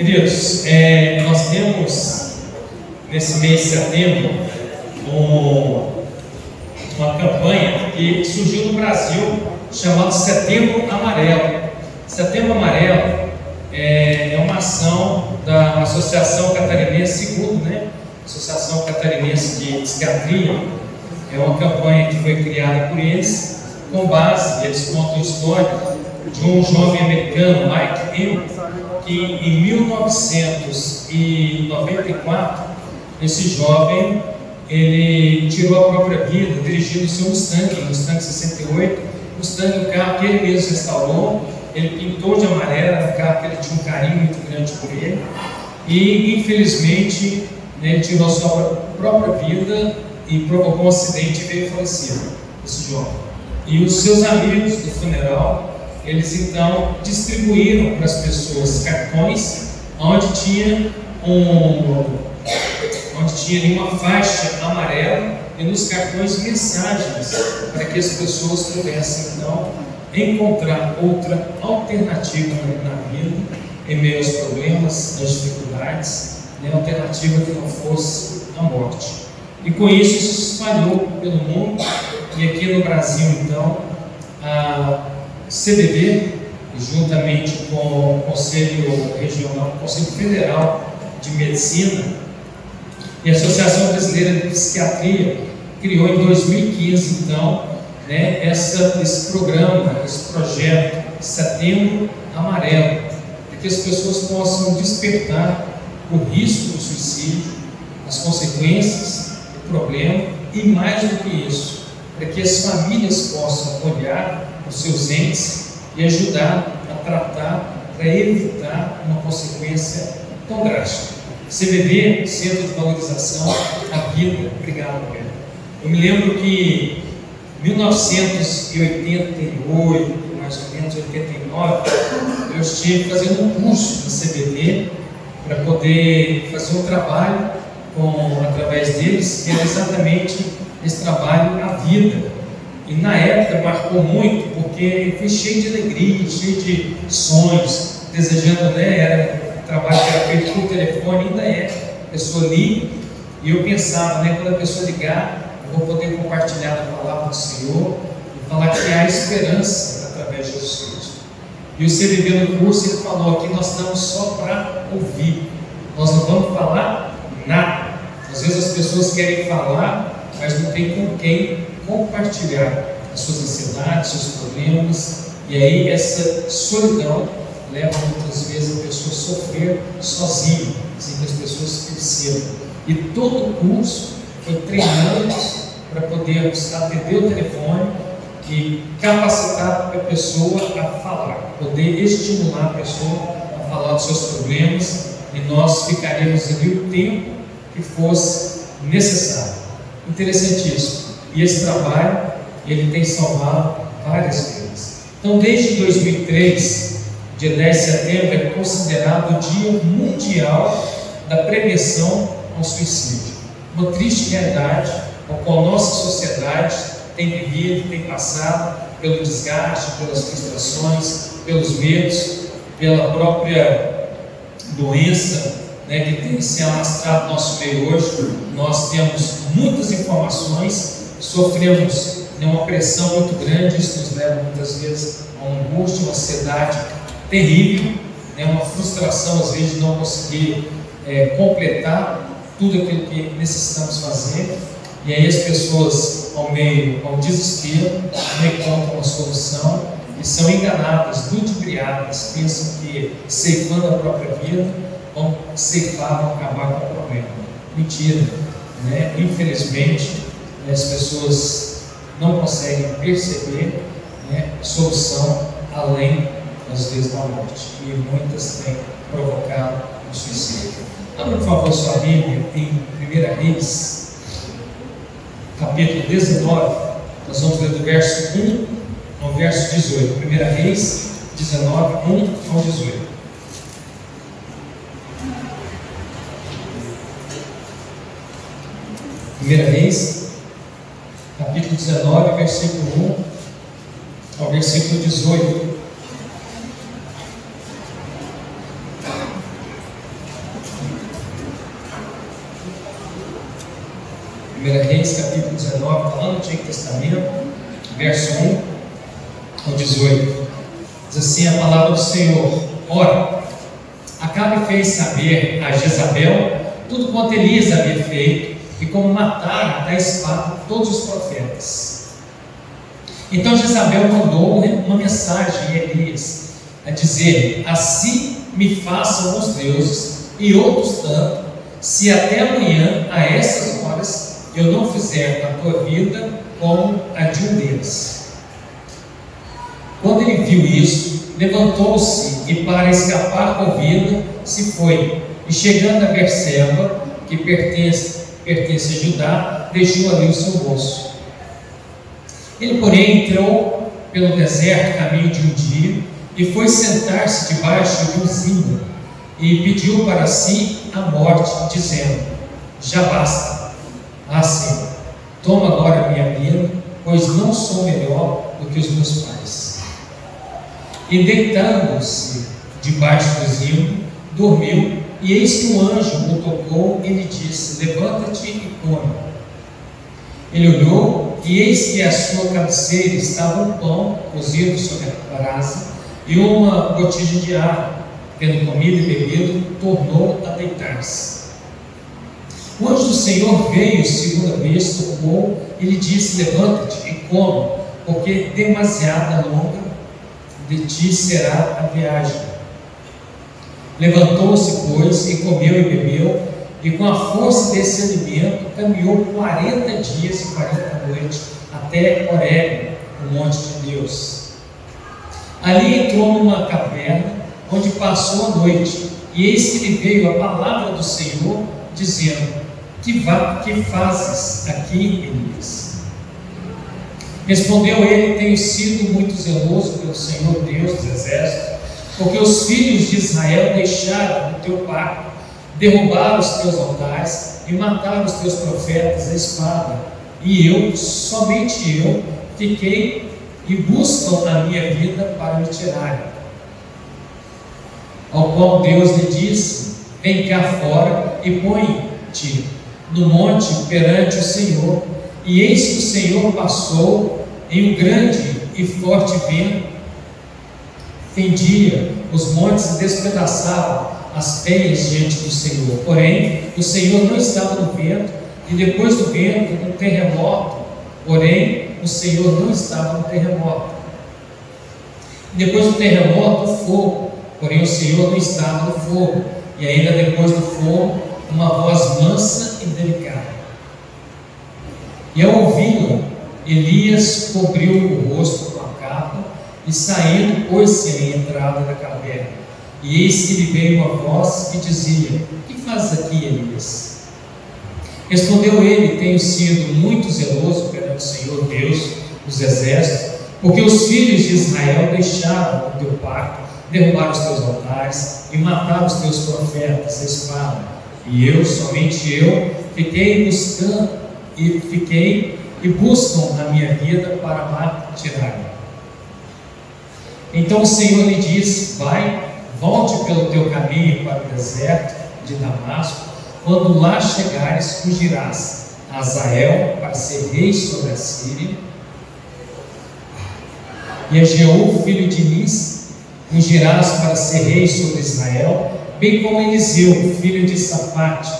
Queridos, é, nós temos nesse mês de setembro um, uma campanha que surgiu no Brasil chamada Setembro Amarelo. Setembro Amarelo é, é uma ação da Associação Catarinense Segundo, né? Associação Catarinense de Psiquiatria. É uma campanha que foi criada por eles com base, eles contam a história de um jovem americano, Mike M., que em 1994, esse jovem ele tirou a própria vida dirigindo seu Mustang, Mustang 68, Mustang, o carro que ele mesmo restaurou, ele pintou de amarelo, era um carro que ele tinha um carinho muito grande por ele, e infelizmente né, ele tirou sua própria vida e provocou um acidente e veio falecer, esse jovem. E os seus amigos do funeral, eles então distribuíram para as pessoas cartões onde tinha um onde tinha uma faixa amarela e nos cartões mensagens para que as pessoas pudessem então encontrar outra alternativa na vida em meio aos problemas, às dificuldades, né, alternativa que não fosse a morte. E com isso, isso se espalhou pelo mundo e aqui no Brasil, então, a CBD, juntamente com o Conselho Regional, Conselho Federal de Medicina e a Associação Brasileira de Psiquiatria, criou em 2015, então, né, essa, esse programa, esse projeto Setembro Amarelo, para que as pessoas possam despertar o risco do suicídio, as consequências, o problema e mais do que isso, para que as famílias possam olhar os seus entes e ajudar a tratar para evitar uma consequência tão drástica. CVV, Centro de Valorização à Vida. Obrigado, Pedro. Eu me lembro que em 1988, mais ou menos 89, eu estive fazendo um curso no CBD para poder fazer um trabalho com, através deles, que era exatamente esse trabalho à vida. E na época marcou muito, porque foi cheio de alegria, cheio de sonhos, desejando, né? Era um trabalho que era feito por telefone, ainda é. A pessoa liga, e eu pensava, né? Quando a pessoa ligar, eu vou poder compartilhar a palavra do Senhor e falar que há esperança através de Jesus. E o CVB no curso, ele falou aqui: nós estamos só para ouvir, nós não vamos falar nada. Às vezes as pessoas querem falar, mas não tem com quem compartilhar as suas ansiedades, seus problemas, e aí essa solidão leva muitas vezes a pessoa a sofrer sozinha, sem que as pessoas percebam. E todo o curso foi treinando para podermos atender o telefone e capacitar a pessoa a falar, poder estimular a pessoa a falar dos seus problemas e nós ficaremos ali o tempo que fosse necessário. Interessantíssimo. E esse trabalho, ele tem salvado várias vidas. Então, desde 2003, dia 10 de setembro é considerado o Dia Mundial da Prevenção ao Suicídio. Uma triste realidade com a qual nossa sociedade tem vivido, tem passado pelo desgaste, pelas frustrações, pelos medos, pela própria doença né, que tem se alastrado no nosso meio hoje. Nós temos muitas informações, sofremos né, uma pressão muito grande, isso nos leva muitas vezes a uma angústia, uma ansiedade terrível, né, uma frustração às vezes de não conseguir é, completar tudo aquilo que necessitamos fazer. E aí as pessoas, ao meio ao desespero, não encontram uma solução e são enganadas, ludibriadas, pensam que ceifando a própria vida vão ceifar, vão acabar com o problema. Mentira. Né? Infelizmente, as pessoas não conseguem perceber né, solução além, às vezes, da morte. E muitas têm provocado o suicídio. Abra, por favor, sua Bíblia em 1 Reis, capítulo 19. Nós vamos ler do verso 1 ao verso 18. 1 Reis 19, 1 ao 18. Primeira Reis, capítulo 19, versículo 1 ao versículo 18. Primeira Reis, capítulo 19, lá no Antigo Testamento, verso 1 ao 18. Diz assim a palavra do Senhor: Ora, Acabe fez saber a Jezabel tudo quanto Elias havia feito e como matar da espada todos os profetas. Então Jezabel mandou uma mensagem a Elias, a dizer: Assim me façam os deuses e outros tanto, se até amanhã, a essas horas, eu não fizer a tua vida como a de um deles. Quando ele viu isso, levantou-se e, para escapar com vida, se foi. E chegando a Berseba, que pertence, pertence a Judá, deixou ali o seu moço. Ele, porém, entrou pelo deserto, caminho de um dia, e foi sentar-se debaixo de um zimbro, e pediu para si a morte, dizendo: Já basta. Ah, Senhor, toma agora minha vida, pois não sou melhor do que os meus pais. E deitando-se debaixo do zimbro, dormiu, e eis que um anjo o tocou e lhe disse: Levanta-te e come. Ele olhou, e eis que à sua cabeceira estava um pão cozido sobre a brasa e uma botija de água. Tendo comido e bebido, tornou a deitar-se. O anjo do Senhor veio segunda vez, tocou e lhe disse: Levanta-te e come, porque demasiada longa de ti será a viagem. Levantou-se, pois, e comeu e bebeu, e com a força desse alimento caminhou 40 dias e 40 noites até Horeb, o monte de Deus. Ali entrou numa caverna, onde passou a noite, e eis que lhe veio a palavra do Senhor, dizendo: Que, vá, que fazes aqui, Elias? Respondeu ele: Tenho sido muito zeloso pelo Senhor Deus dos exércitos porque os filhos de Israel deixaram o teu pacto, derrubaram os teus altares e mataram os teus profetas à espada. E eu, somente eu, fiquei e buscam a minha vida para me tirarem. Ao qual Deus lhe disse: Vem cá fora e põe-te no monte perante o Senhor. E eis que o Senhor passou em um grande e forte vento fendia os montes e despedaçava as peias diante do Senhor. Porém, o Senhor não estava no vento, e depois do vento, um terremoto. Porém, o Senhor não estava no terremoto. E depois do terremoto, o fogo. Porém, o Senhor não estava no fogo. E ainda depois do fogo, uma voz mansa e delicada. E ao ouvi-la, Elias cobriu o rosto com a capa e saindo, pôs-se à entrada da caverna. E eis que lhe veio uma voz que dizia: Que fazes aqui, Elias? Respondeu ele: Tenho sido muito zeloso perante o Senhor Deus dos exércitos, porque os filhos de Israel deixaram o teu pacto, derrubaram os teus altares e mataram os teus profetas a espada. E eu, somente eu, fiquei buscando e fiquei e buscam a minha vida para tirar. Então o Senhor lhe disse: Vai, volte pelo teu caminho para o deserto de Damasco. Quando lá chegares, fugirás a Azael para ser rei sobre a Síria. E a Jeú, filho de Nis, fugirás para ser rei sobre Israel, bem como Eliseu, filho de Safate,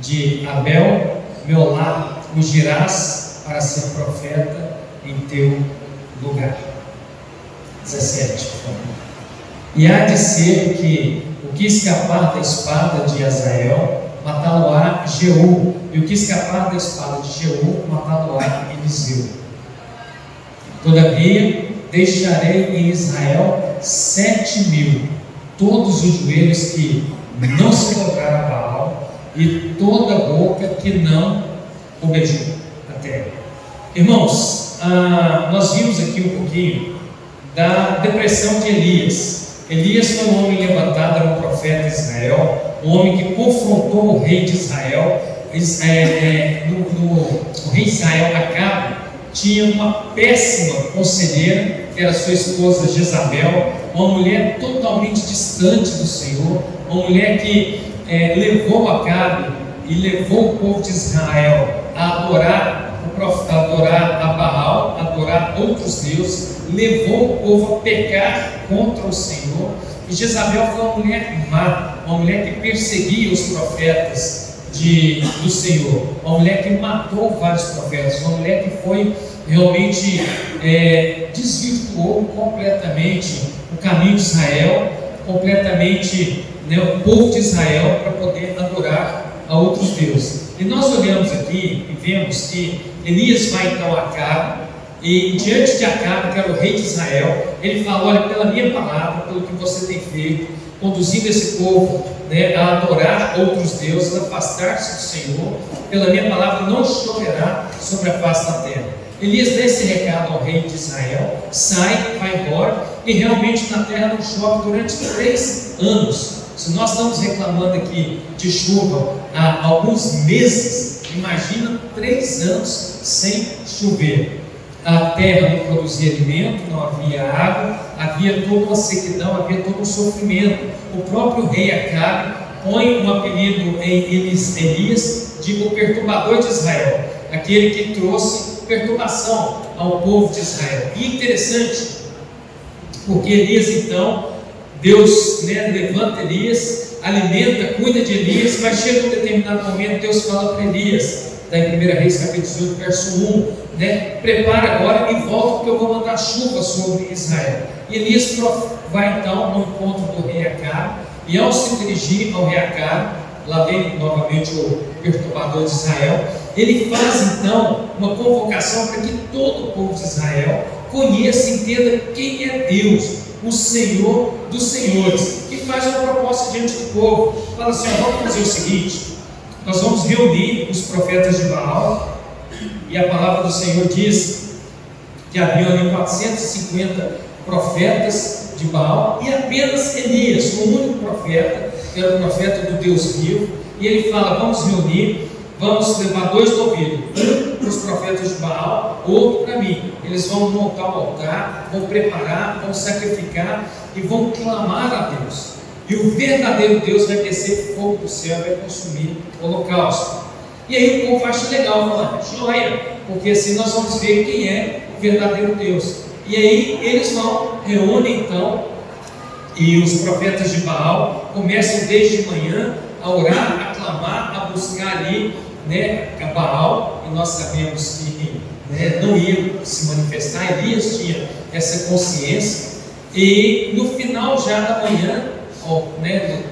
de Abel, meu lar, fugirás para ser profeta em teu lugar. 17. E há de ser que o que escapar da espada de Azael, matá-lo-á Jeú, e o que escapar da espada de Jeú, matá-lo-á Eliseu. Todavia, deixarei em Israel sete mil, todos os joelhos que não se dobraram a Baal, e toda boca que não o beijou a terra. Irmãos, ah, nós vimos aqui um pouquinho da depressão de Elias. Elias foi um homem levantado, era um profeta de Israel, um homem que confrontou o rei de Israel. É, é, no, no, o rei de Israel, Acabe, tinha uma péssima conselheira, que era sua esposa Jezabel, uma mulher totalmente distante do Senhor, uma mulher que é, levou Acabe e levou o povo de Israel a adorar, adorar a Baal, adorar outros deuses, levou o povo a pecar contra o Senhor. E Jezabel foi uma mulher má, uma mulher que perseguia os profetas de, do Senhor, uma mulher que matou vários profetas, uma mulher que foi realmente é, desvirtuou completamente o caminho de Israel, completamente né, o povo de Israel para poder adorar a outros deuses. E nós olhamos aqui e vemos que Elias vai então a Acabe, e diante de Acabe, que era o rei de Israel, ele fala: Olha, pela minha palavra, pelo que você tem feito, conduzindo esse povo né, a adorar outros deuses, a afastar-se do Senhor, pela minha palavra não choverá sobre a face da terra. Elias dá esse recado ao rei de Israel, sai, vai embora, e realmente na terra não chove durante três anos. Se nós estamos reclamando aqui de chuva há alguns meses, imagina três anos sem chover. A terra não produzia alimento, não havia água, havia toda uma sequidão, havia todo um sofrimento. O próprio rei Acabe põe um apelido em Elias de o perturbador de Israel, aquele que trouxe perturbação ao povo de Israel. E interessante, porque Elias então, Deus né, levanta Elias, alimenta, cuida de Elias, mas chega um determinado momento, Deus fala para Elias, está em 1 Reis capítulo 18, verso 1, né, prepara agora e volta porque eu vou mandar chuva sobre Israel. E Elias vai então ao encontro do rei Acabe, e ao se dirigir ao rei Acabe, lá vem novamente o perturbador de Israel, ele faz então uma convocação para que todo o povo de Israel conheça e entenda quem é Deus, o Senhor dos Senhores, e faz uma proposta diante do povo. Fala assim: ó, vamos fazer o seguinte: nós vamos reunir os profetas de Baal, e a palavra do Senhor diz que havia ali 450 profetas de Baal e apenas Elias, o único profeta, que era o profeta do Deus vivo, e ele fala: vamos reunir vamos levar dois novilhos, um para os profetas de Baal, outro para mim. Eles vão montar o altar, vão preparar, vão sacrificar e vão clamar a Deus. E o verdadeiro Deus vai descer fogo do céu vai consumir o holocausto. E aí o povo acha legal, fala, joia, porque assim nós vamos ver quem é o verdadeiro Deus. E aí eles vão, reúnem então, e os profetas de Baal começam desde manhã a orar, a clamar, a buscar ali né, Baal, e nós sabemos que né, não ia se manifestar, Elias tinha essa consciência, e no final já da manhã, ó, né,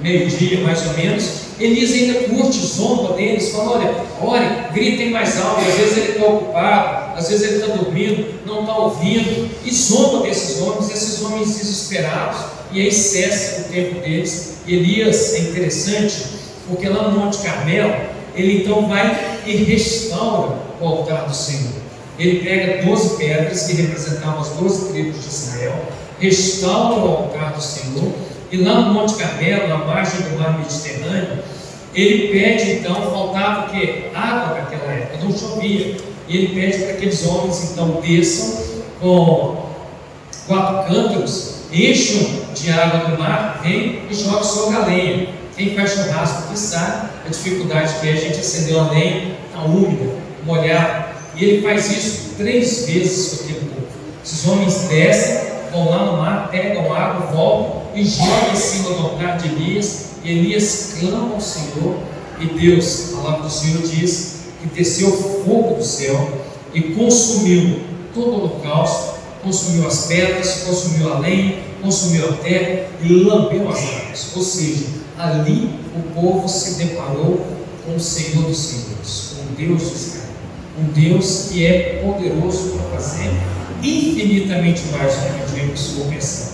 meio-dia mais ou menos, Elias ainda curte, zomba deles, fala: olha, ore, gritem mais alto. Às vezes ele está ocupado, às vezes ele está dormindo, não está ouvindo, e zomba desses homens, esses homens desesperados, e aí cessa o tempo deles. Elias é interessante, porque lá no Monte Carmelo, ele então vai e restaura o altar do Senhor. Ele pega 12 pedras que representavam as 12 tribos de Israel, restaura o altar do Senhor, e lá no Monte Carmelo, na margem do mar Mediterrâneo, ele pede então, faltava o que? Água naquela época, não chovia. E ele pede para que aqueles homens então desçam com quatro cântaros, encham de água do mar, vem e joguem sobre a lenha. Quem faz churrasco que sabe a dificuldade que é a gente acender uma lenha, está úmida, molhada. E ele faz isso três vezes com aquele povo. Esses homens descem, vão lá no mar, pegam água, voltam e jogam em cima do altar de Elias. Elias clama ao Senhor. E Deus, a palavra do Senhor diz que desceu fogo do céu e consumiu todo o holocausto, consumiu as pedras, consumiu a lenha, consumiu a terra e lambeu as águas. Ou seja, ali o povo se deparou com o Senhor dos Senhores, com Deus de Israel. Um Deus que é poderoso para fazer infinitamente mais do que pedimos ou pensamos.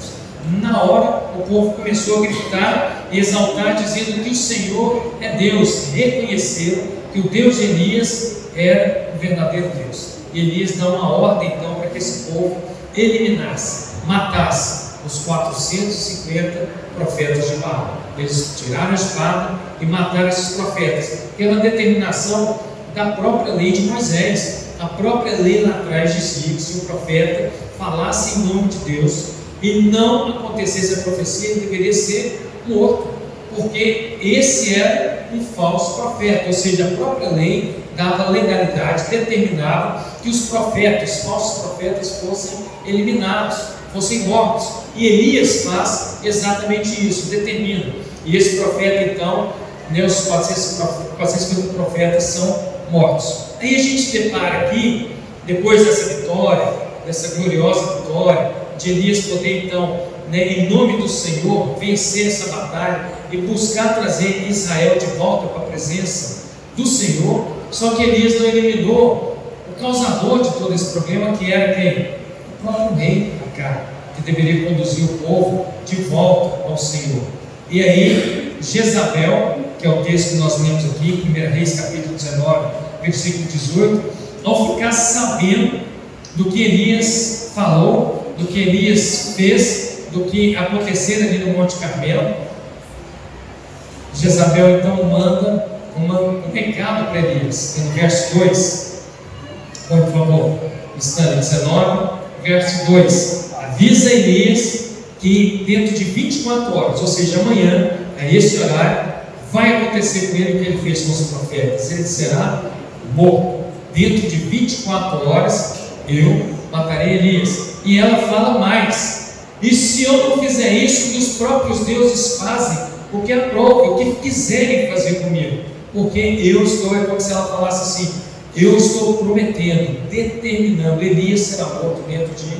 Na hora, o povo começou a gritar e exaltar, dizendo que o Senhor é Deus. Reconheceram que o Deus de Elias era o verdadeiro Deus. E Elias dá uma ordem então para que esse povo eliminasse, matasse os 450 profetas de Baal. Eles tiraram a espada e mataram esses profetas, pela determinação da própria lei de Moisés. A própria lei lá atrás dizia que se o profeta falasse em nome de Deus e não acontecesse a profecia, ele deveria ser morto, porque esse era um falso profeta, ou seja, a própria lei dava legalidade, determinava que os profetas, falsos profetas, fossem eliminados, fossem mortos. E Elias faz exatamente isso, determina. E esse profeta, então, né, os 450 profetas são mortos. Aí a gente depara aqui, depois dessa vitória, dessa gloriosa vitória, de Elias poder então, né, em nome do Senhor, vencer essa batalha e buscar trazer Israel de volta para a presença do Senhor. Só que Elias não eliminou o causador de todo esse problema, que era quem? O próprio rei Acabe, que deveria conduzir o povo de volta ao Senhor. E aí, Jezabel, que é o texto que nós lemos aqui, 1 Reis capítulo 19, versículo 18, ao ficar sabendo do que Elias falou, do que Elias fez, do que aconteceu ali no Monte Carmelo, Jezabel então manda uma, um recado para Elias, no verso 2. Põe, por favor, Stanley 19, verso 2. Avisa Elias que dentro de 24 horas, ou seja, amanhã, a esse horário, vai acontecer com ele o que ele fez com os profetas. Ele será morto. Dentro de 24 horas, eu matarei Elias. E ela fala mais: e se eu não fizer isso que os próprios deuses fazem, o que aprove, o que quiserem fazer comigo? Porque eu estou, é como se ela falasse assim: eu estou prometendo, determinando, Elias será morto dentro de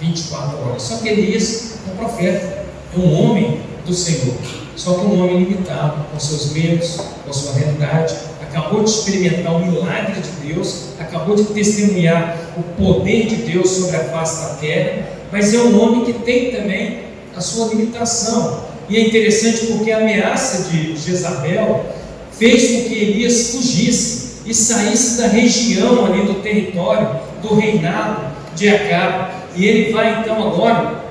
24 horas. Só que Elias é um profeta, é um homem do Senhor. Só que um homem limitado, com seus medos, com sua realidade, acabou de experimentar o milagre de Deus, acabou de testemunhar o poder de Deus sobre a face da terra, mas é um homem que tem também a sua limitação. E é interessante porque a ameaça de Jezabel fez com que Elias fugisse e saísse da região ali do território, do reinado de Acabe. E ele vai então agora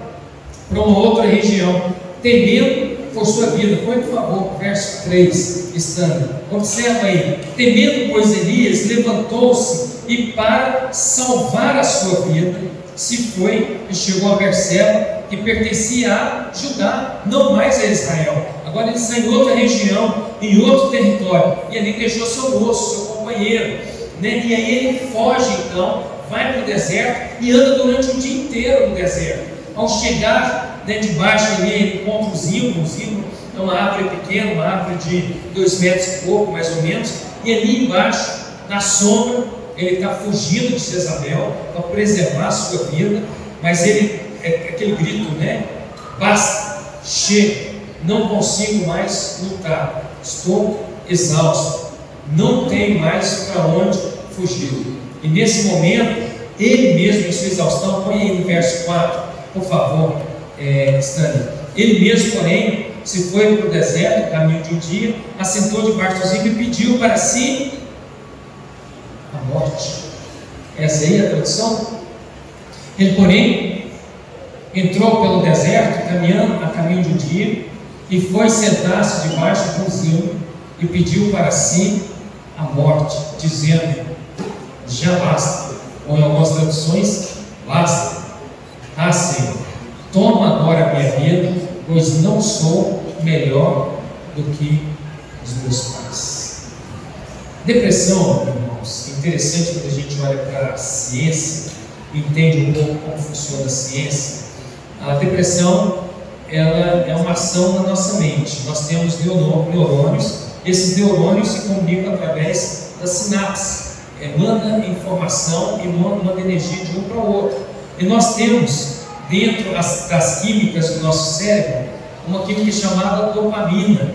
para uma outra região, temendo por sua vida. Põe por favor, verso 3, estando. Observa aí, temendo, pois Elias levantou-se e para salvar a sua vida, se foi e chegou a Berseba, que pertencia a Judá, não mais a Israel. Agora ele está em outra região, em outro território, e ali deixou seu moço, seu companheiro. Né? E aí ele foge então, vai para o deserto e anda durante o dia inteiro no deserto. Ao chegar né, debaixo ali, ele encontra ímãos é uma árvore pequena, uma árvore de dois metros e pouco, mais ou menos, e ali embaixo, na sombra, ele está fugindo de Jezabel para preservar a sua vida, mas ele, é, é aquele grito, né? Basta, chega, não consigo mais lutar, estou exausto, não tenho mais para onde fugir. E nesse momento, ele mesmo, em sua exaustão, põe aí no verso 4, por favor, é, Stanley. Ele mesmo, porém, se foi para o deserto, caminho de um dia, assentou debaixo dos e pediu para si a morte. Essa aí é a tradução? Ele, porém, entrou pelo deserto, caminhando a caminho de um dia, e foi sentar-se debaixo de um zimo e pediu para si a morte, dizendo: Já basta. Ou em algumas traduções, basta. Ah, Senhor, toma agora a minha vida, pois não sou melhor do que os meus pais. Depressão, irmãos, é interessante quando a gente olha para a ciência, entende um pouco como funciona a ciência. A depressão ela é uma ação na nossa mente. Nós temos neurônios, esses neurônios se comunicam através das sinapses, emana informação e manda energia de um para o outro. E nós temos dentro das, das químicas do nosso cérebro uma química chamada dopamina.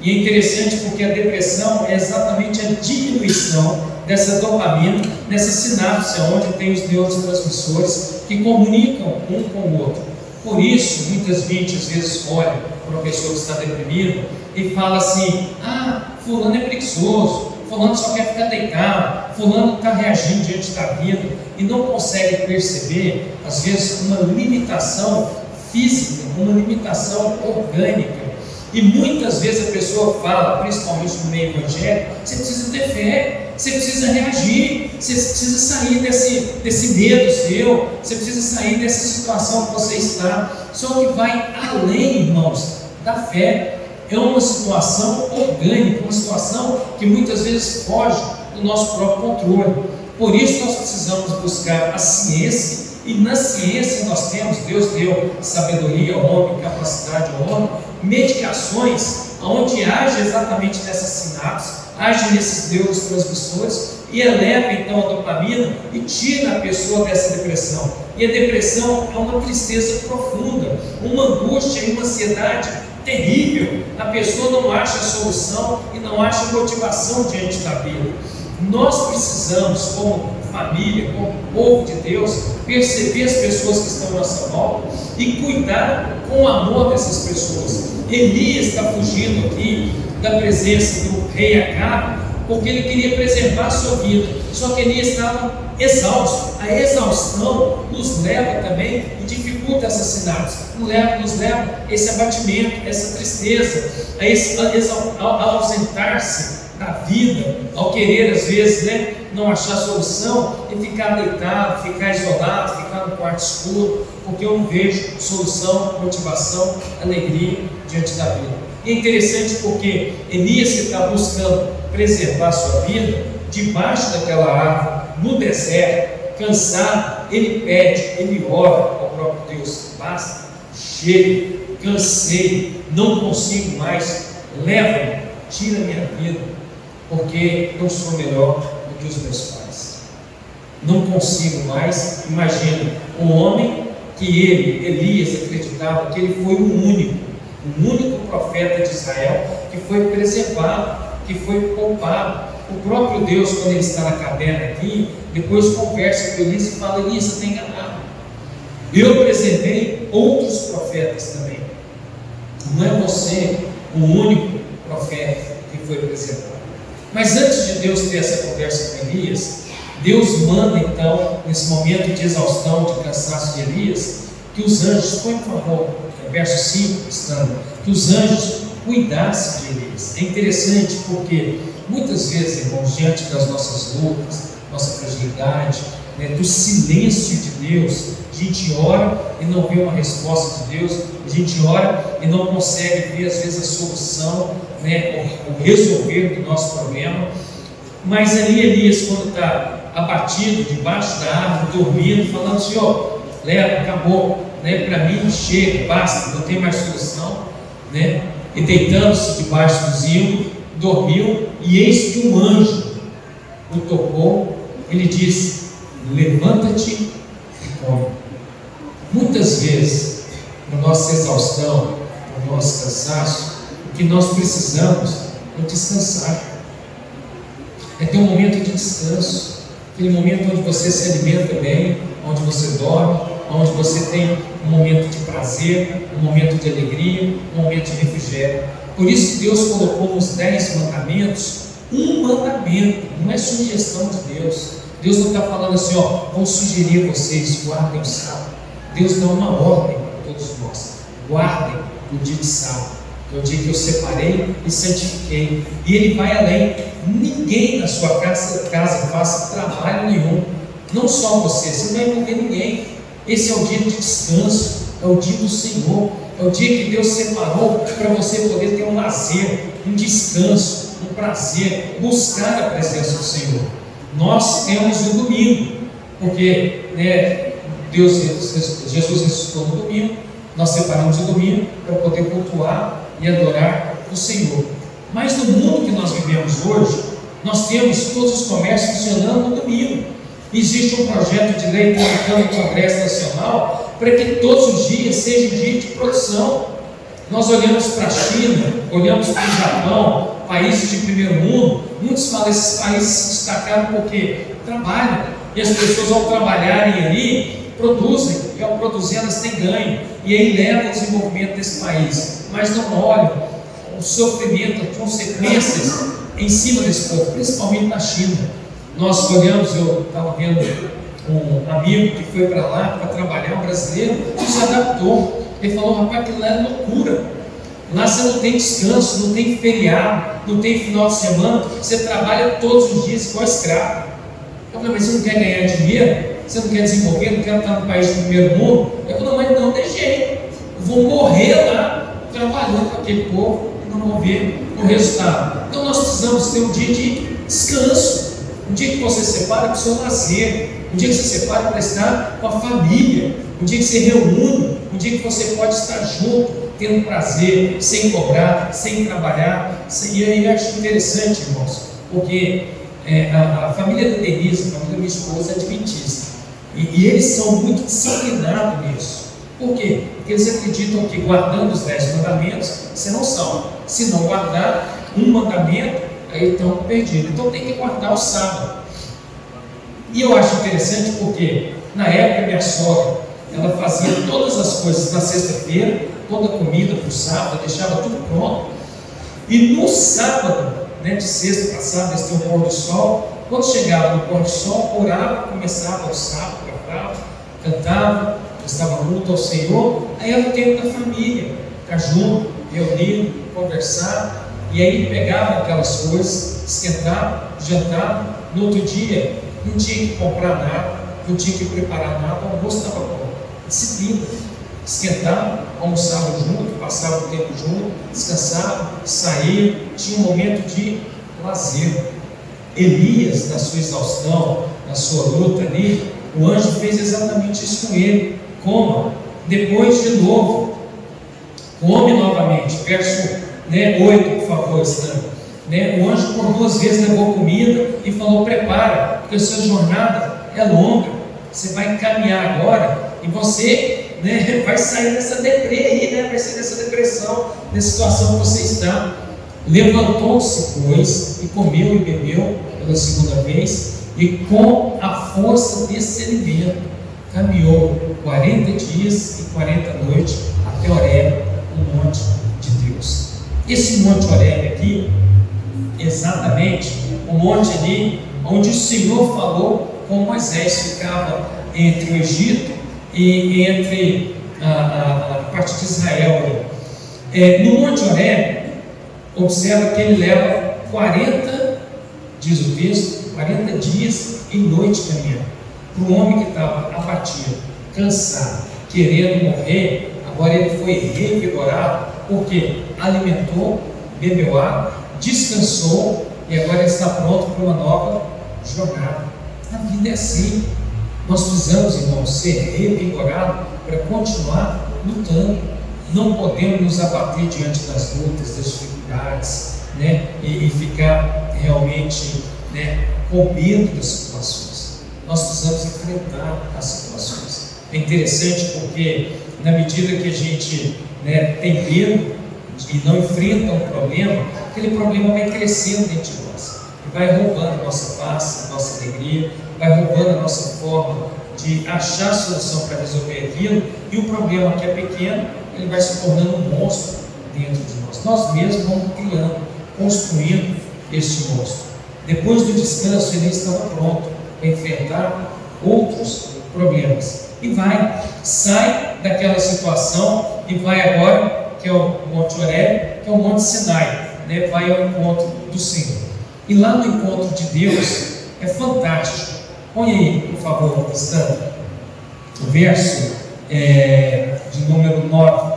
E é interessante porque a depressão é exatamente a diminuição dessa dopamina, nessa sinapse onde tem os neurotransmissores que comunicam um com o outro. Por isso, muitas vezes, às vezes, olha para uma pessoa que está deprimida e fala assim: ah, fulano é preguiçoso, fulano só quer ficar deitado, fulano está reagindo diante da vida e não consegue perceber, às vezes, uma limitação física, uma limitação orgânica. E muitas vezes a pessoa fala, principalmente no meio evangélico, você precisa ter fé, você precisa reagir, você precisa sair desse, desse medo seu, você precisa sair dessa situação que você está. Só que vai além, irmãos, da fé. É uma situação orgânica, uma situação que muitas vezes foge do nosso próprio controle. Por isso nós precisamos buscar a ciência, e na ciência nós temos, Deus deu sabedoria ao homem, capacidade ao homem, medicações onde age exatamente nessas sinapses, age nesses neurotransmissores e eleva então a dopamina e tira a pessoa dessa depressão. E a depressão é uma tristeza profunda, uma angústia e uma ansiedade terrível. A pessoa não acha solução e não acha motivação diante da vida. Nós precisamos, como família, como povo de Deus, perceber as pessoas que estão à nossa volta e cuidar com amor dessas pessoas. Elias está fugindo aqui da presença do rei Acabe, porque ele queria preservar a sua vida. Só que Elias estava exausto. A exaustão nos leva também e dificulta assassinatos. Nos leva, nos leva a esse abatimento, essa tristeza, a, esse, a, a ausentar-se da vida, ao querer às vezes né, não achar solução e ficar deitado, ficar isolado, ficar no quarto escuro, porque eu não vejo solução, motivação, alegria diante da vida. E é interessante porque Elias está buscando preservar a sua vida debaixo daquela árvore, no deserto, cansado, ele pede, ele ora próprio Deus, basta, chega, cansei, não consigo mais, leva-me, tira minha vida, porque eu sou melhor do que os meus pais. Não consigo mais, imagina, um homem que ele, Elias, acreditava que ele foi o único, o único profeta de Israel que foi preservado, que foi poupado. O próprio Deus, quando ele está na caverna aqui, depois conversa com Elias e fala: Elias, você está enganado. Eu preservei outros profetas também. Não é você o único profeta que foi preservado. Mas antes de Deus ter essa conversa com Elias, Deus manda então, nesse momento de exaustão, de cansaço de Elias, que os anjos, põe por favor, verso 5, estando, que os anjos cuidassem de Elias. É interessante porque muitas vezes, irmãos, diante das nossas lutas, nossa fragilidade, né, do silêncio de Deus, a gente ora e não vê uma resposta de Deus, a gente ora e não consegue ver às vezes a solução, né, o, resolver do nosso problema. Mas ali Elias, quando está abatido, debaixo da árvore, dormindo, falando, Senhor, leva, acabou, né, para mim chega, basta, não tem mais solução, né? E deitando-se debaixo do zilo, dormiu, e eis que um anjo o tocou, ele disse: Levanta-te e come. Muitas vezes, na nossa exaustão, no nosso cansaço, o que nós precisamos é descansar, é ter um momento de descanso, aquele momento onde você se alimenta bem, onde você dorme, onde você tem um momento de prazer, um momento de alegria, um momento de refrigério. Por isso Deus colocou nos dez mandamentos um mandamento, não é sugestão de Deus. Deus não está falando assim, ó, vou sugerir a vocês, guardem o sábado. Deus dá uma ordem para todos nós. Guardem o dia de sábado, que é o dia que eu separei e santifiquei. E ele vai além. Ninguém na sua casa, casa faça trabalho nenhum. Não só você, você não vai envolver ninguém. Esse é o dia de descanso, é o dia do Senhor, é o dia que Deus separou para você poder ter um lazer, um descanso, um prazer, buscar a presença do Senhor. Nós temos o domingo, porque né, Deus, Jesus ressuscitou no domingo, nós separamos o domingo para poder cultuar e adorar o Senhor. Mas no mundo que nós vivemos hoje, nós temos todos os comércios funcionando no domingo. Existe um projeto de lei tramitando no Congresso Nacional para que todos os dias sejam dias de produção. Nós olhamos para a China, olhamos para o Japão, países de primeiro mundo, muitos falam esses países se destacaram porque trabalham. E as pessoas ao trabalharem ali, produzem, e ao produzir elas têm ganho, e aí leva o desenvolvimento desse país. Mas não olham o sofrimento, as consequências em cima desse povo, principalmente na China. Nós olhamos, eu estava vendo um amigo que foi para lá para trabalhar, um brasileiro, e se adaptou. Ele falou, rapaz, aquilo lá é loucura. Lá você não tem descanso, não tem feriado, não tem final de semana, você trabalha todos os dias igual escravo. Eu falei, mas você não quer ganhar dinheiro? Você não quer desenvolver? Não quer estar no país do primeiro mundo? Eu falei, mas não tem jeito. Eu vou morrer lá trabalhando com aquele povo e não vou ver o resultado. Então nós precisamos ter um dia de descanso. Um dia que você separa para o seu lazer. Um dia que você separa para estar com a família. Um dia que você reúne. Um dia que você pode estar junto, tendo prazer, sem cobrar, sem trabalhar. E aí eu acho interessante, irmãos, porque é, a, a, família da Denise, a família da minha esposa é adventista. E, e eles são muito disciplinados nisso. Por quê? Porque eles acreditam que guardando os dez mandamentos, você não salvo. Se não guardar um mandamento, aí estão perdidos. Então tem que guardar o sábado. E eu acho interessante porque, na época, minha sogra, ela fazia todas as coisas na sexta-feira, toda a comida para o sábado, deixava tudo pronto. E no sábado, né, de sexta para sábado, esse tem o pôr do sol, quando chegava no pôr do sol, orava, começava o sábado, cantava, estava junto ao Senhor, aí era o tempo da família, ficar junto, reunido, conversar, e aí pegava aquelas coisas, esquentava, jantava, no outro dia não tinha que comprar nada, não tinha que preparar nada, o almoço estava. Disciplina. Esquentava, almoçava junto, passava o tempo junto, descansava, saía, tinha um momento de lazer. Elias, na sua exaustão, na sua luta ali, o anjo fez exatamente isso com ele. Coma, depois de novo, come novamente. Verso né, 8, por favor, Stan. Né, o anjo por duas vezes levou comida e falou: Prepara, porque a sua jornada é longa. Você vai caminhar agora e você né, vai sair dessa né, vai sair dessa depressão, dessa situação que você está. Levantou-se, pois, e comeu e bebeu pela segunda vez, e com a força desse alimento caminhou 40 dias e 40 noites até Horeb, o monte de Deus. Esse monte Horeb aqui, exatamente o monte ali onde o Senhor falou com Moisés, ficava entre o Egito e entre a, a, a parte de Israel. É, no Monte Horeb, observa que ele leva 40, diz o texto, 40 dias e noite caminhando. Para o homem que estava abatido, cansado, querendo morrer, agora ele foi revigorado, porque alimentou, bebeu água, descansou e agora está pronto para uma nova jornada. A vida é assim. Nós precisamos, irmãos, ser revigorados para continuar lutando. Não podemos nos abater diante das lutas, das dificuldades, né? e, e ficar realmente né, com medo das situações. Nós precisamos enfrentar as situações. É interessante porque, na medida que a gente né, tem medo e não enfrenta um problema, aquele problema vai crescendo dentro de nós e vai roubando a nossa paz, a nossa alegria, vai roubando a nossa forma de achar a solução para resolver aquilo, e o problema que é pequeno, ele vai se tornando um monstro dentro de nós. Nós mesmos vamos criando, construindo este monstro. Depois do descanso, ele estava pronto para enfrentar outros problemas. E vai, sai daquela situação e vai agora, que é o Monte Oreb, que é o Monte Sinai, né? vai ao encontro do Senhor. E lá no encontro de Deus é fantástico Põe aí, por favor, Stan, o verso é, de número 9.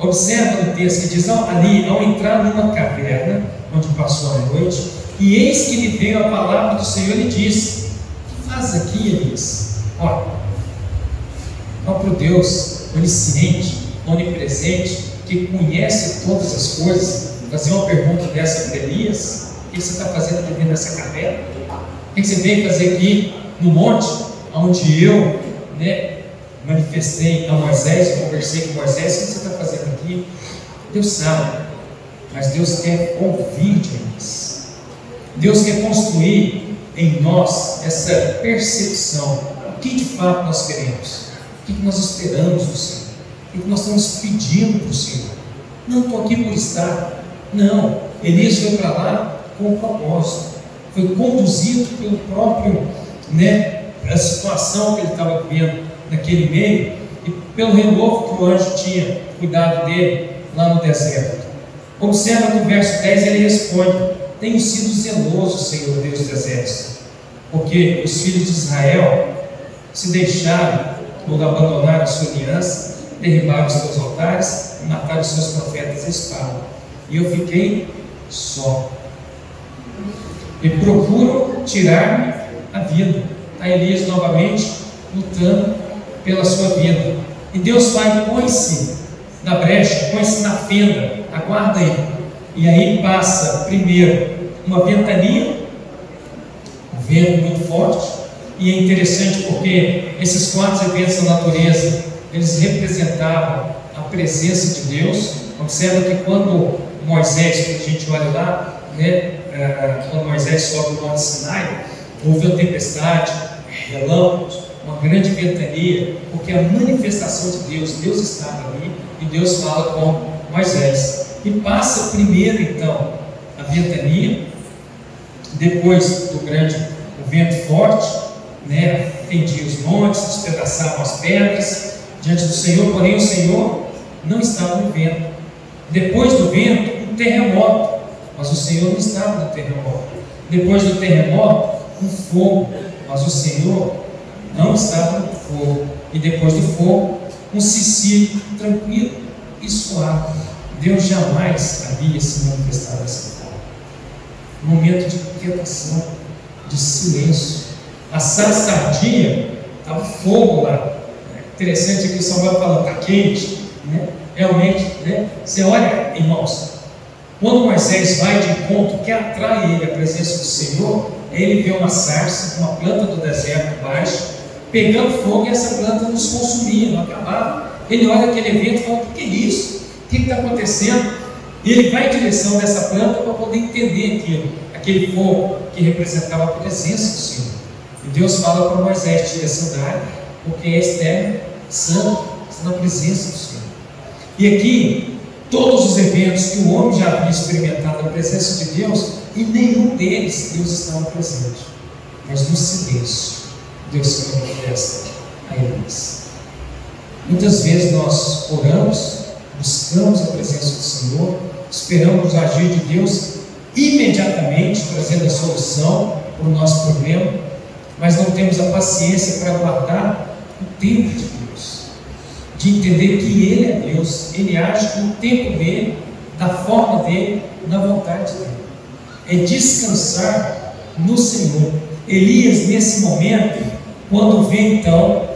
Observa no texto que diz: ali, ao entrar numa caverna, onde passou a noite, e eis que lhe veio a palavra do Senhor e disse: O que faz aqui, Elias? Olha, próprio Deus, onisciente, onipresente, que conhece todas as coisas, fazer uma pergunta dessa para Elias: O que você está fazendo aqui dentro dessa caverna? O que você veio fazer aqui no monte, onde eu né, manifestei a Moisés, conversei com Moisés, o que você está fazendo aqui? Deus sabe, mas Deus quer ouvir de nós. Deus quer construir em nós essa percepção. O que de fato nós queremos? O que nós esperamos do Senhor? O que nós estamos pedindo para o Senhor? Não estou aqui por estar. Não. Elias foi para lá com propósito foi conduzido pelo próprio, né, a situação que ele estava vivendo naquele meio e pelo renovo que o anjo tinha cuidado dele lá no deserto. Observa no verso 10 ele responde: Tenho sido zeloso, Senhor Deus dos exércitos, porque os filhos de Israel se deixaram por abandonar a sua aliança, derribaram os seus altares e mataram os seus profetas à espada. E eu fiquei só. e procuram tirar-me a vida. Está Elias novamente lutando pela sua vida. E Deus vai, põe-se na brecha, põe-se na fenda, aguarda ele. E aí passa, primeiro, uma ventania, um vento muito forte, e é interessante porque esses quatro eventos da natureza, eles representavam a presença de Deus. Observa que quando Moisés, quando a gente olha lá, né, é, quando Moisés sobe o Monte Sinai, houve uma tempestade, relâmpagos, uma grande ventania, porque a manifestação de Deus, Deus estava ali e Deus fala com Moisés. E passa primeiro então a ventania, depois do grande o vento forte, né, fendia os montes, despedaçava as pedras diante do Senhor, porém o Senhor não estava no vento. Depois do vento, um terremoto, mas o Senhor não estava no terremoto. Depois do terremoto, um fogo, mas o Senhor não estava no fogo. E depois do fogo, um cicílio tranquilo e suave. Deus jamais havia se manifestado dessa forma. Momento de quietação, de silêncio. A sardinha, estava fogo lá. Interessante que o Samuel fala, está quente. Né? Realmente, né? você olha, irmãos, quando Moisés vai de encontro, que atrai ele a presença do Senhor, ele vê uma sarça, uma planta do deserto baixa, pegando fogo e essa planta nos consumia, não acabava. Ele olha aquele evento e fala: O que é isso? Que está acontecendo? E ele vai em direção dessa planta para poder entender aquilo, aquele fogo que representava a presença do Senhor. E Deus fala para Moisés: Tira a sandália, porque é externo, santo, está na presença do Senhor. E aqui, todos os eventos que o homem já havia experimentado na presença de Deus, e nenhum deles Deus estava presente, mas no silêncio Deus se manifesta a eles. Muitas vezes nós oramos, buscamos a presença do Senhor, esperamos o agir de Deus imediatamente, trazendo a solução para o nosso problema, mas não temos a paciência para aguardar o tempo de Deus, de entender que Ele é Deus, Ele age no tempo dele, da forma dele, na vontade dele. É descansar no Senhor. Elias, nesse momento, quando vê então,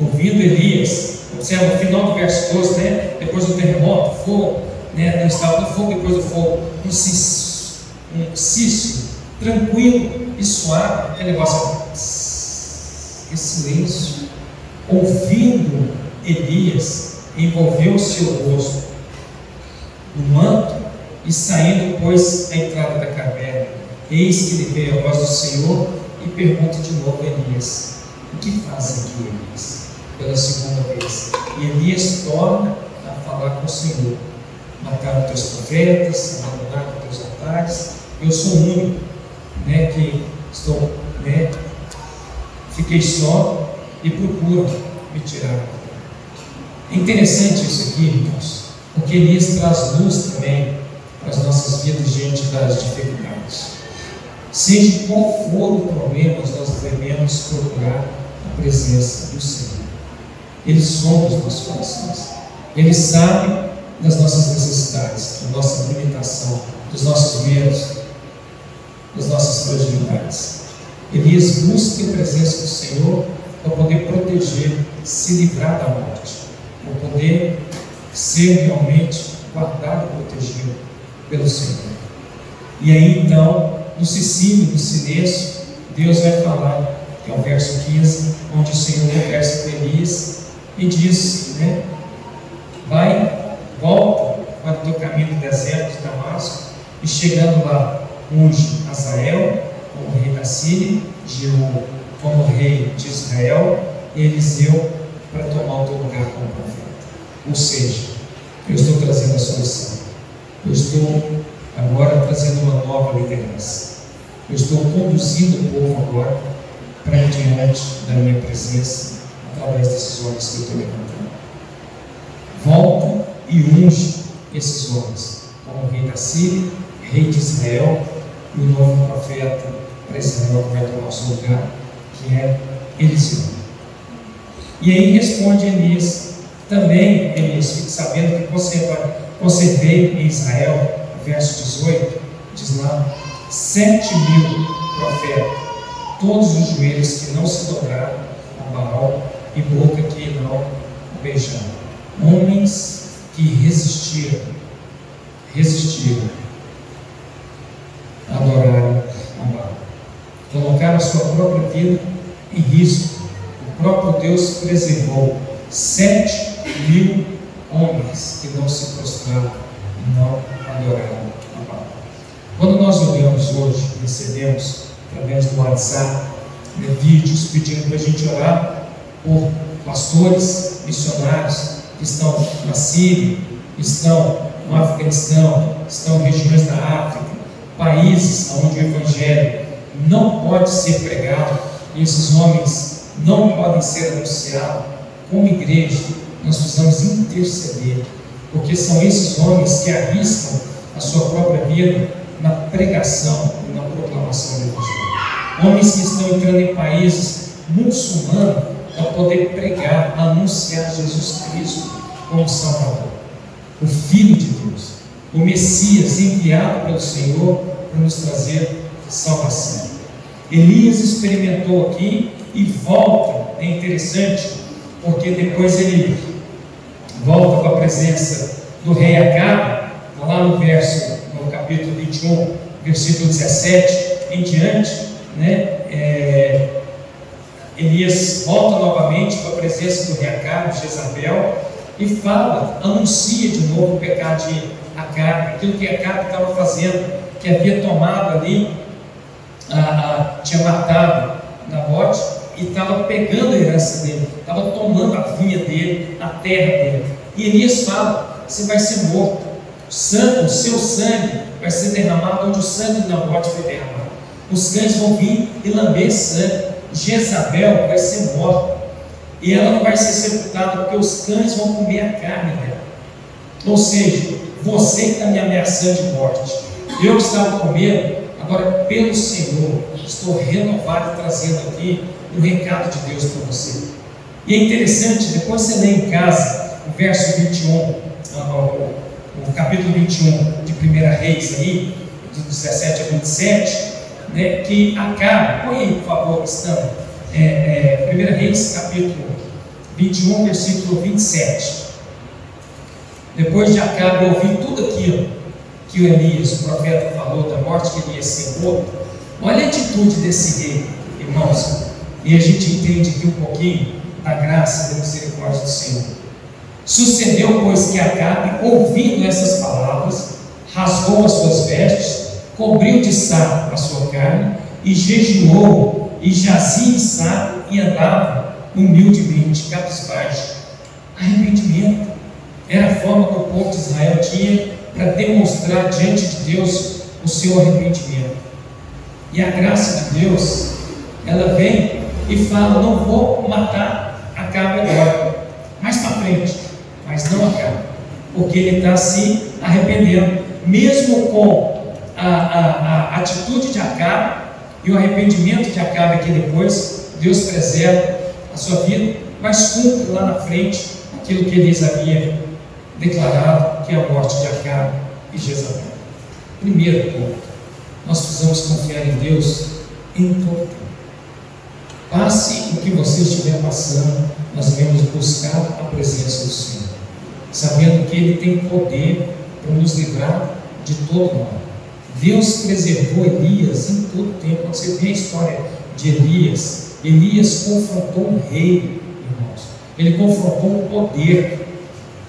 ouvindo Elias, observa o final do verso 12, né? depois do terremoto, fogo, né? não estava no fogo, depois do fogo, um cisto, um tranquilo e suave, aquele negócio, que silêncio, ouvindo Elias, envolveu o seu rosto no manto e saindo, pois, à entrada da caverna. Eis que lhe veio a voz do Senhor e pergunta de novo a Elias: O que faz aqui, Elias? Pela segunda vez. E Elias torna a falar com o Senhor: Mataram teus profetas, abandonaram teus altares. Eu sou o único né, que estou, né, fiquei só e procuro me tirar. É interessante isso aqui, irmãos, porque Elias traz luz também para as nossas vidas diante das dificuldades. Seja qual for o problema, nós devemos procurar a presença do Senhor. Ele sonda os nossos corações. Ele sabe das nossas necessidades, da nossa limitação, dos nossos medos, das nossas fragilidades. Elias busca a presença do Senhor para poder proteger, se livrar da morte, para poder ser realmente guardado e protegido pelo Senhor. E aí então no cicílio, no silêncio, Deus vai falar, que é o verso 15, onde o Senhor conversa com Elias e diz, né? Vai, volta para o teu caminho do deserto de Damasco, e chegando lá, unge Azael como rei da Síria, Jeú como rei de Israel, e Eliseu para tomar o teu lugar como profeta. Ou seja, eu estou trazendo a solução. Eu estou agora trazendo uma nova liderança. Eu estou conduzindo o povo agora para diante da minha presença, através desses homens que eu levantando. Volta e unge esses homens, como rei da Síria, rei de Israel e o novo profeta para Israel que vai tomar o seu lugar, que é Eliseu. E aí responde Elias, também Elias, sabendo que você conservei em Israel verso 18, diz lá: sete mil profetas, todos os joelhos que não se dobraram a Baal e boca que não beijaram. Homens que resistiram, resistiram, adoraram a Baal. Colocaram a sua própria vida em risco. O próprio Deus preservou sete mil homens que não se prostraram e não adoraram a. Quando nós olhamos hoje, recebemos através do WhatsApp vídeos pedindo para a gente orar por pastores, missionários que estão na Síria, estão no Afeganistão, estão em regiões da África, países onde o Evangelho não pode ser pregado e esses homens não podem ser anunciados. Como igreja, nós precisamos interceder, porque são esses homens que arriscam a sua própria vida na pregação e na proclamação do Evangelho. Homens que estão entrando em países muçulmanos para poder pregar, anunciar Jesus Cristo como Salvador, o Filho de Deus, o Messias enviado pelo Senhor para nos trazer salvação. Elias experimentou aqui e volta, é interessante, porque depois ele volta para a presença do rei Acabe, lá no verso, no capítulo 21, versículo 17 em diante, né? É, Elias volta novamente para a presença do rei Acabe, Jezabel, e fala, anuncia de novo o pecado de Acabe, aquilo que Acabe estava fazendo, que havia tomado ali, a, a, tinha matado Nabote e estava pegando a herança dele, estava tomando a vinha dele, a terra dele. E Elias fala: você vai ser morto, o, sangue, o seu sangue vai ser derramado onde o sangue de Nabote foi derramado. Os cães vão vir e lamber sangue. Jezabel vai ser morta. E ela não vai ser sepultada porque os cães vão comer a carne dela. Ou seja, você que está me ameaçando de morte, eu que estava com medo, agora pelo Senhor, estou renovado trazendo aqui um recado de Deus para você. E é interessante, depois você lê em casa o verso 21, ah, o, o capítulo 21 de 1 Reis aí, de 17 a 27, né, que acaba, põe aí por favor, questão, é, é, 1 Reis capítulo 21, versículo 27. Depois de Acabe ouvir tudo aquilo que o Elias, o profeta, falou da morte que ele ia ser morto, olha a atitude desse rei, irmãos, e a gente entende aqui um pouquinho da graça e da misericórdia do Senhor. Sucedeu, pois, que Acabe, ouvindo essas palavras, rasgou as suas vestes, cobriu de saco a sua carne, e jejuou, e jazia em saco, e andava humildemente, cabisbaixo. Arrependimento era a forma que o povo de Israel tinha para demonstrar diante de Deus o seu arrependimento. E a graça de Deus, ela vem e fala: Não vou matar, acaba agora, mais para frente, mas não acaba, porque ele está se arrependendo, mesmo com a, a, a atitude de Acabe e o arrependimento de Acabe aqui depois, Deus preserva a sua vida, mas cumpre lá na frente aquilo que eles havia declarado, que é a morte de Acabe e Jezabel. Primeiro ponto, nós precisamos confiar em Deus em todo. Passe o que você estiver passando, nós devemos buscar a presença do Senhor, sabendo que Ele tem poder para nos livrar de todo mal. Deus preservou Elias em todo tempo. Quando você vê a história de Elias, Elias confrontou um rei, irmãos. Ele confrontou um poder.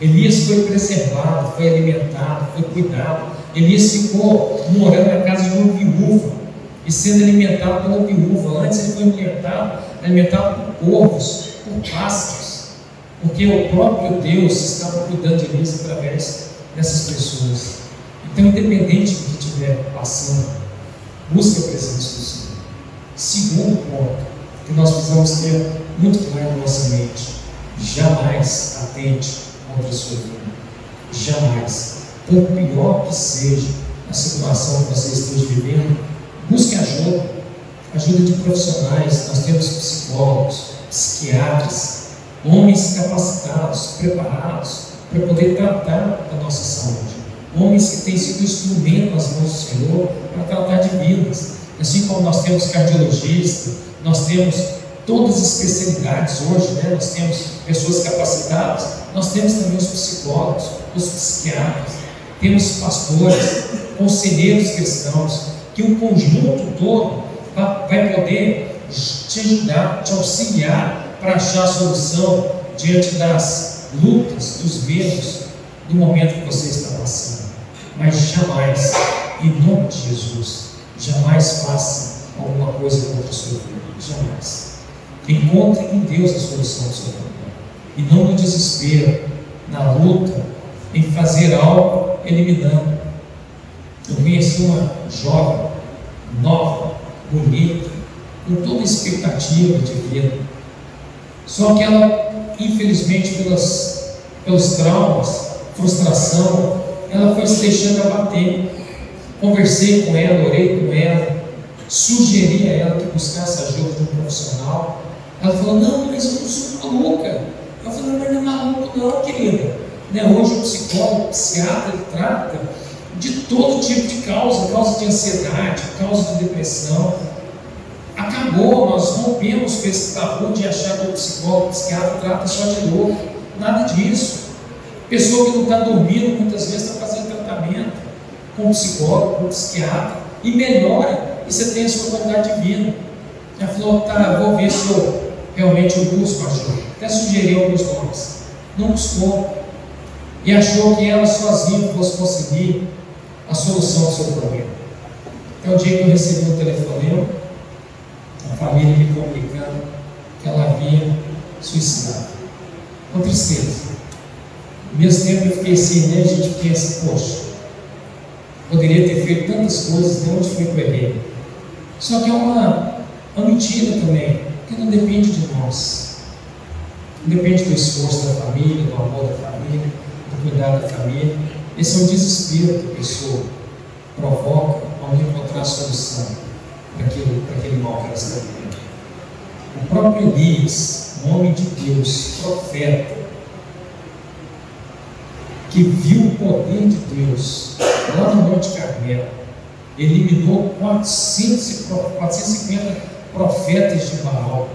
Elias foi preservado, foi alimentado, foi cuidado. Elias ficou morando na casa de uma viúva e sendo alimentado pela viúva. Antes ele foi alimentado, alimentado por corvos, por pássaros, porque o próprio Deus estava cuidando de Elias através dessas pessoas. Então, independente do que estiver passando, busque a presença do Senhor. Segundo ponto, que nós precisamos ter muito claro na nossa mente: jamais atente contra a sua vida. Jamais. Por pior que seja a situação que você esteja vivendo, busque ajuda. Ajuda de profissionais. Nós temos psicólogos, psiquiatras, homens capacitados, preparados para poder tratar da nossa saúde homens que têm sido instrumento nas mãos do Senhor para tratar de vida vidas. Assim como nós temos cardiologista, nós temos todas as especialidades hoje, né? nós temos pessoas capacitadas, nós temos também os psicólogos, os psiquiatras, temos pastores, conselheiros cristãos, que o conjunto todo vai poder te ajudar, te auxiliar para achar a solução diante das lutas, dos medos, do momento que você está passando. Mas jamais, em nome de Jesus, jamais faça alguma coisa contra o seu filho. Jamais. Encontre em Deus a solução do seu problema. E não no desespero, na luta, em fazer algo eliminando. Eu conheci uma jovem, nova, bonita, com toda a expectativa de vida. Só que ela, infelizmente, pelas, pelos traumas, frustração, ela foi se deixando abater. Conversei com ela, orei com ela, sugeri a ela que buscasse ajuda de um profissional. Ela falou: Não, mas eu não sou maluca. Eu falei: Mas não é maluco, não, querida. Né? Hoje o psicólogo, o psiquiatra, ele trata de todo tipo de causa, causa de ansiedade, causa de depressão. Acabou, nós rompemos com esse tabu de achar que o psicólogo, o psiquiatra trata só de dor. Nada disso. Pessoa que não está dormindo, muitas vezes está fazendo tratamento com psicólogo, com psiquiatra, e melhora, e você tem a sua qualidade de vida. Ela falou, tá, vou ver se eu realmente eu busco ajuda. Até sugeriu alguns nomes. Não buscou. E achou que ela sozinha fosse conseguir a solução do seu problema. Até o dia que eu recebi um telefonema, a família me comunicando que ela havia suicidado. Com tristeza. Mesmo tempo eu fiquei assim, né? A gente pensa, poxa, poderia ter feito tantas coisas, de onde foi que eu errei? Só que é uma, uma mentira também, que não depende de nós. Não depende do esforço da família, do amor da família, do cuidado da família. Esse é o desespero que a pessoa provoca ao encontrar solução para aquele mal que ela está vivendo. O próprio Elias, um homem de Deus, profeta, que viu o poder de Deus lá no Monte Carmelo, eliminou 450 profetas de Baal.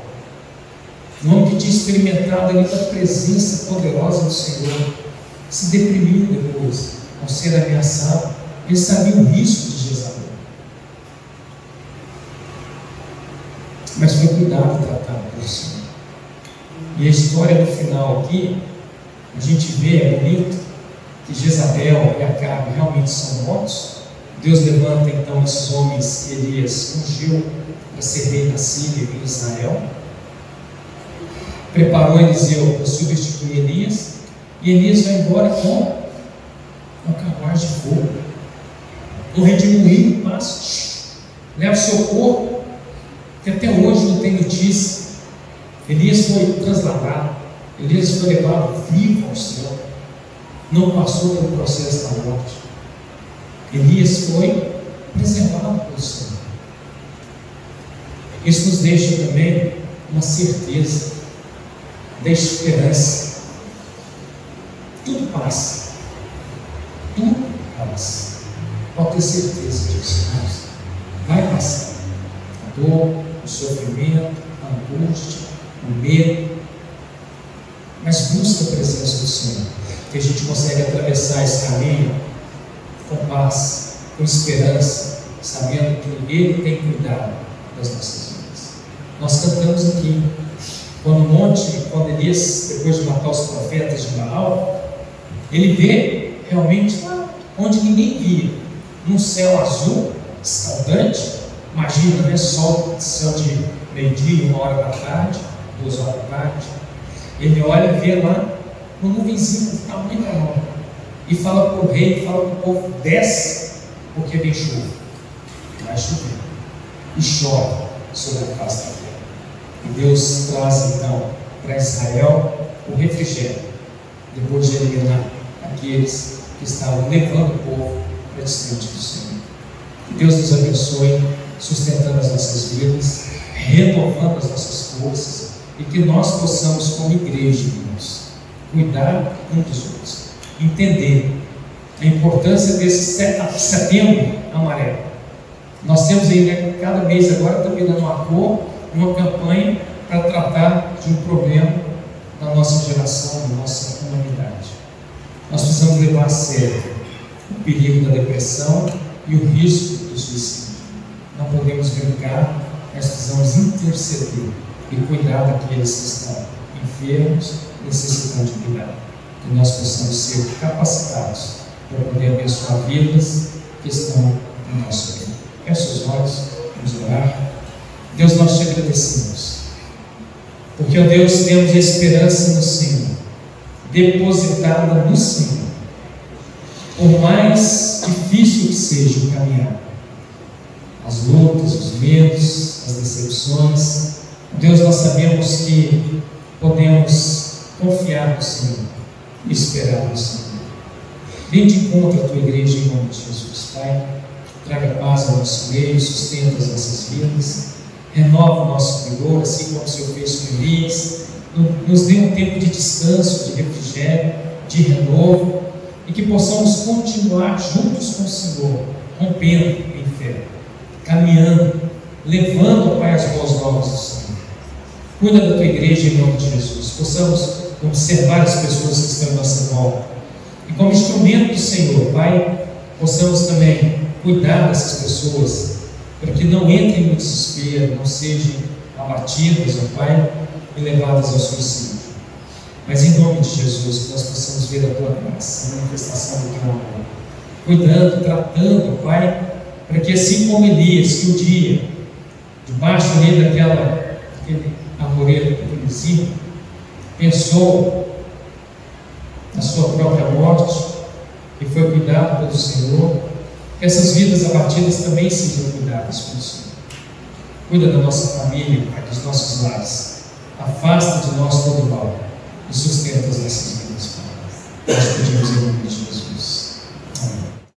Um homem que tinha experimentado ali a presença poderosa do Senhor, se deprimiu depois, ao ser ameaçado. Ele sabia o risco de Jezabel. Mas foi cuidado tratado pelo Senhor. E a história no final aqui, a gente vê, é bonito, que Jezabel e Acabe realmente são mortos, Deus levanta então esses homens que Elias ungiu para ser rei da Síria e Israel. Preparou Eliseu para substituir Elias. E Elias vai embora com um carruagem de fogo. Um redemoinho passa, leva o seu corpo, que até hoje não tem notícia. Elias foi trasladado, Elias foi levado vivo ao céu não passou pelo processo da morte. Elias foi preservado pelo Senhor. Isso nos deixa também uma certeza da esperança. Tudo passa. Tudo passa. Pode ter certeza disso, irmãos. Vai passar. A dor, o sofrimento, a angústia, o medo. Mas busca a presença do Senhor que a gente consegue atravessar esse caminho com paz, com esperança, sabendo que Ele tem cuidado das nossas vidas. Nós cantamos aqui, quando o monte, quando Elias, depois de matar os profetas de Baal, ele vê realmente onde ninguém via, num céu azul, escaldante, imagina, né? Sol, céu de meio-dia, uma hora da tarde, duas horas da tarde. Ele olha e vê lá uma nuvenzinha do tamanho mão, e fala para o rei, fala para o povo: desce, porque vem chuva. Vai chover. E chove sobre a face da terra. E Deus traz então para Israel o refrigério, depois de eliminar aqueles que estavam levando o povo para distante do Senhor. Que Deus nos abençoe, sustentando as nossas vidas, renovando as nossas forças, e que nós possamos, como igreja, cuidar um dos outros, entender a importância desse setembro amarelo, Nós temos aí, né, cada mês agora também dando uma cor, uma campanha para tratar de um problema na nossa geração, na nossa humanidade. Nós precisamos levar a sério o perigo da depressão e o risco do suicídio. Não podemos brincar, nós precisamos interceder e cuidar daqueles que estão enfermos, necessitando de cuidado. Que nós possamos ser capacitados para poder abençoar vidas que estão no nosso meio. Feche os olhos, vamos orar. Deus, nós te agradecemos, porque, ó Deus, temos esperança no Senhor, depositada no Senhor. Por mais difícil que seja o caminhar, as lutas, os medos, as decepções, Deus, nós sabemos que podemos confiar no Senhor e esperar no Senhor. Vem de encontro a tua igreja em nome de Jesus, Pai. Traga paz ao nosso meio, sustenta as nossas vidas, renova o nosso vigor, assim como o Senhor fez com Elias. Nos dê um tempo de descanso, de refrigério, de renovo, e que possamos continuar juntos com o Senhor, rompendo em fé, caminhando, levando, Pai, as boas novas do Senhor. Cuida da tua igreja em nome de Jesus. Possamos observar as pessoas que estão à nossa volta. E como instrumento do Senhor, Pai, possamos também cuidar dessas pessoas, para que não entrem no desespero, não sejam abatidas, ó Pai, e levadas ao suicídio. Mas em nome de Jesus, que nós possamos ver a tua graça, a manifestação do teu amor. Cuidando, tratando, Pai, para que assim como Elias, que o dia, debaixo ali daquela, daquele arvoredo, daquele zinho, pensou na sua própria morte e foi cuidado pelo Senhor, que essas vidas abatidas também sejam cuidadas pelo Senhor. Cuida da nossa família, Pai, dos nossos lares. Afasta de nós todo mal e sustenta as nossas vidas, Pai. Nós pedimos em nome de Jesus.